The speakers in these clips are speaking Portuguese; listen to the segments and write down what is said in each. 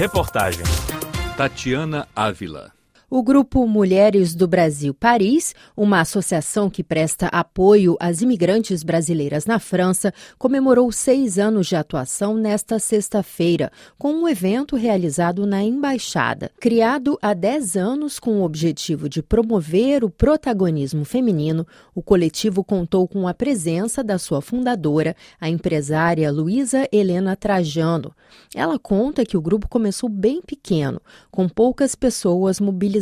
Reportagem. Tatiana Ávila o Grupo Mulheres do Brasil Paris, uma associação que presta apoio às imigrantes brasileiras na França, comemorou seis anos de atuação nesta sexta-feira, com um evento realizado na Embaixada. Criado há dez anos com o objetivo de promover o protagonismo feminino, o coletivo contou com a presença da sua fundadora, a empresária Luísa Helena Trajano. Ela conta que o grupo começou bem pequeno, com poucas pessoas mobilizadas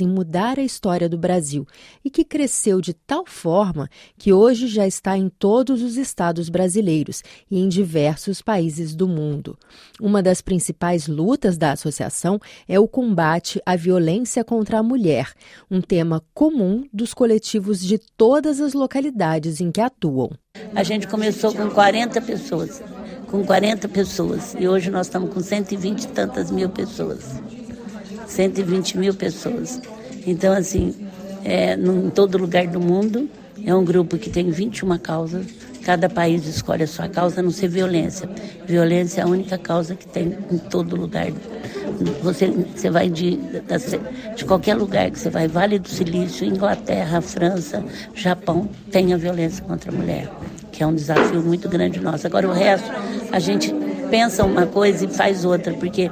em mudar a história do Brasil e que cresceu de tal forma que hoje já está em todos os estados brasileiros e em diversos países do mundo. Uma das principais lutas da associação é o combate à violência contra a mulher, um tema comum dos coletivos de todas as localidades em que atuam. A gente começou com 40 pessoas, com 40 pessoas, e hoje nós estamos com 120 e tantas mil pessoas. 120 mil pessoas. Então, assim, é, em todo lugar do mundo, é um grupo que tem 21 causas. Cada país escolhe a sua causa, a não ser violência. Violência é a única causa que tem em todo lugar. Você, você vai de, de qualquer lugar que você vai, Vale do Silício, Inglaterra, França, Japão, tem a violência contra a mulher, que é um desafio muito grande nosso. Agora, o resto, a gente pensa uma coisa e faz outra, porque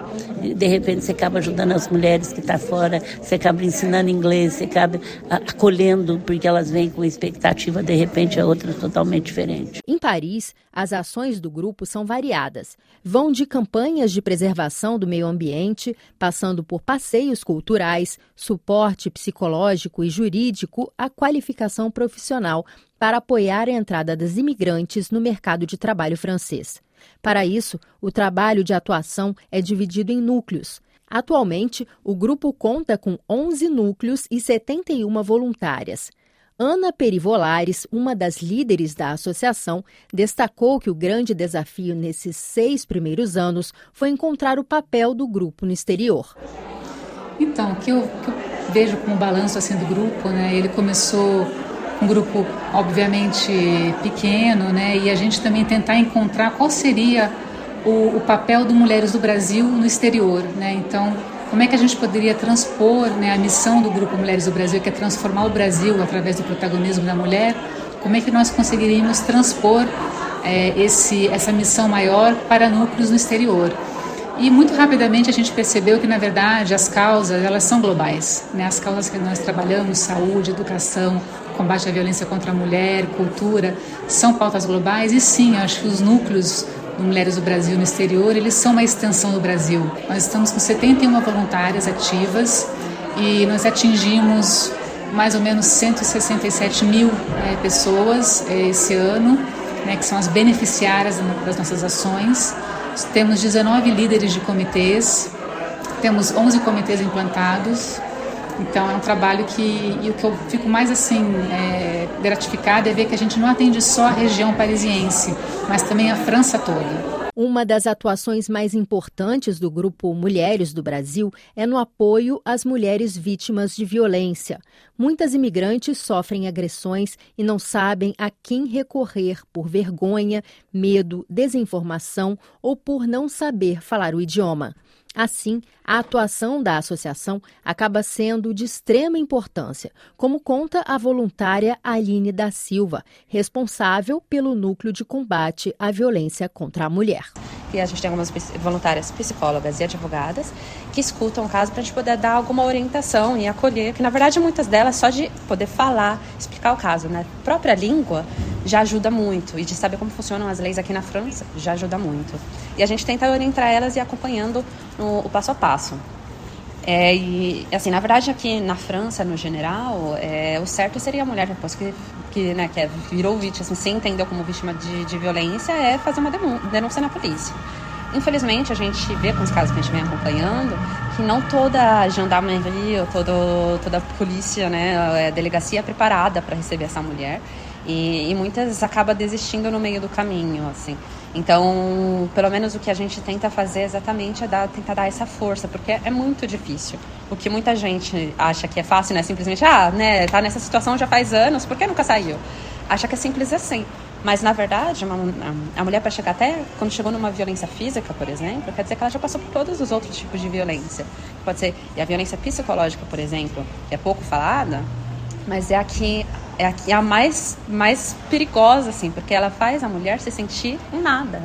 de repente você acaba ajudando as mulheres que estão tá fora, você acaba ensinando inglês, você acaba acolhendo, porque elas vêm com expectativa, de repente, a outra totalmente diferente. Em Paris, as ações do grupo são variadas. Vão de campanhas de preservação do meio ambiente, passando por passeios culturais, suporte psicológico e jurídico, a qualificação profissional para apoiar a entrada das imigrantes no mercado de trabalho francês. Para isso, o trabalho de atuação é dividido em núcleos. Atualmente, o grupo conta com 11 núcleos e 71 voluntárias. Ana Perivolares, uma das líderes da associação, destacou que o grande desafio nesses seis primeiros anos foi encontrar o papel do grupo no exterior. Então, o que eu, que eu vejo como balanço assim do grupo, né? Ele começou um grupo obviamente pequeno, né? E a gente também tentar encontrar qual seria o, o, papel do Mulheres do Brasil no exterior, né? Então, como é que a gente poderia transpor né, a missão do Grupo Mulheres do Brasil, que é transformar o Brasil através do protagonismo da mulher? Como é que nós conseguiríamos transpor é, esse, essa missão maior para núcleos no exterior? E muito rapidamente a gente percebeu que, na verdade, as causas elas são globais. Né? As causas que nós trabalhamos, saúde, educação, combate à violência contra a mulher, cultura, são pautas globais. E sim, acho que os núcleos do Mulheres do Brasil no exterior, eles são uma extensão do Brasil. Nós estamos com 71 voluntárias ativas e nós atingimos mais ou menos 167 mil é, pessoas é, esse ano, né, que são as beneficiárias das nossas ações. Temos 19 líderes de comitês, temos 11 comitês implantados. Então é um trabalho que e o que eu fico mais assim é, gratificada é ver que a gente não atende só a região parisiense, mas também a França toda. Uma das atuações mais importantes do grupo Mulheres do Brasil é no apoio às mulheres vítimas de violência. Muitas imigrantes sofrem agressões e não sabem a quem recorrer por vergonha, medo, desinformação ou por não saber falar o idioma. Assim, a atuação da associação acaba sendo de extrema importância, como conta a voluntária Aline da Silva, responsável pelo núcleo de combate à violência contra a mulher. E a gente tem algumas voluntárias psicólogas e advogadas que escutam o caso para a gente poder dar alguma orientação e acolher, que na verdade muitas delas só de poder falar, explicar o caso, né? A própria língua já ajuda muito. E de saber como funcionam as leis aqui na França já ajuda muito. E a gente tenta orientar elas e acompanhando no, o passo a passo. É, e, assim, na verdade, aqui na França, no geral, é, o certo seria a mulher, depois que, que, né, que é, virou vítima, assim, se entendeu como vítima de, de violência, é fazer uma denúncia na polícia. Infelizmente, a gente vê com os casos que a gente vem acompanhando que não toda gendarmerie ou todo, toda polícia, né, delegacia é preparada para receber essa mulher. E, e muitas acaba desistindo no meio do caminho, assim. Então, pelo menos o que a gente tenta fazer exatamente é dar, tentar dar essa força, porque é muito difícil. O que muita gente acha que é fácil, né? Simplesmente, ah, né, tá nessa situação já faz anos, por que nunca saiu? Acha que é simples assim. Mas, na verdade, uma, a mulher, para chegar até, quando chegou numa violência física, por exemplo, quer dizer que ela já passou por todos os outros tipos de violência. Pode ser, e a violência psicológica, por exemplo, que é pouco falada, mas é a que é a, é a mais, mais perigosa, assim, porque ela faz a mulher se sentir um nada.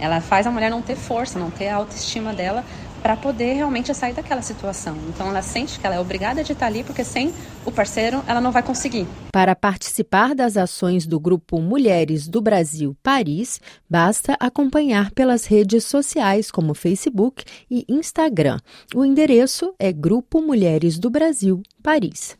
Ela faz a mulher não ter força, não ter a autoestima dela para poder realmente sair daquela situação. Então ela sente que ela é obrigada de estar ali porque sem o parceiro ela não vai conseguir. Para participar das ações do grupo Mulheres do Brasil Paris, basta acompanhar pelas redes sociais como Facebook e Instagram. O endereço é Grupo Mulheres do Brasil Paris.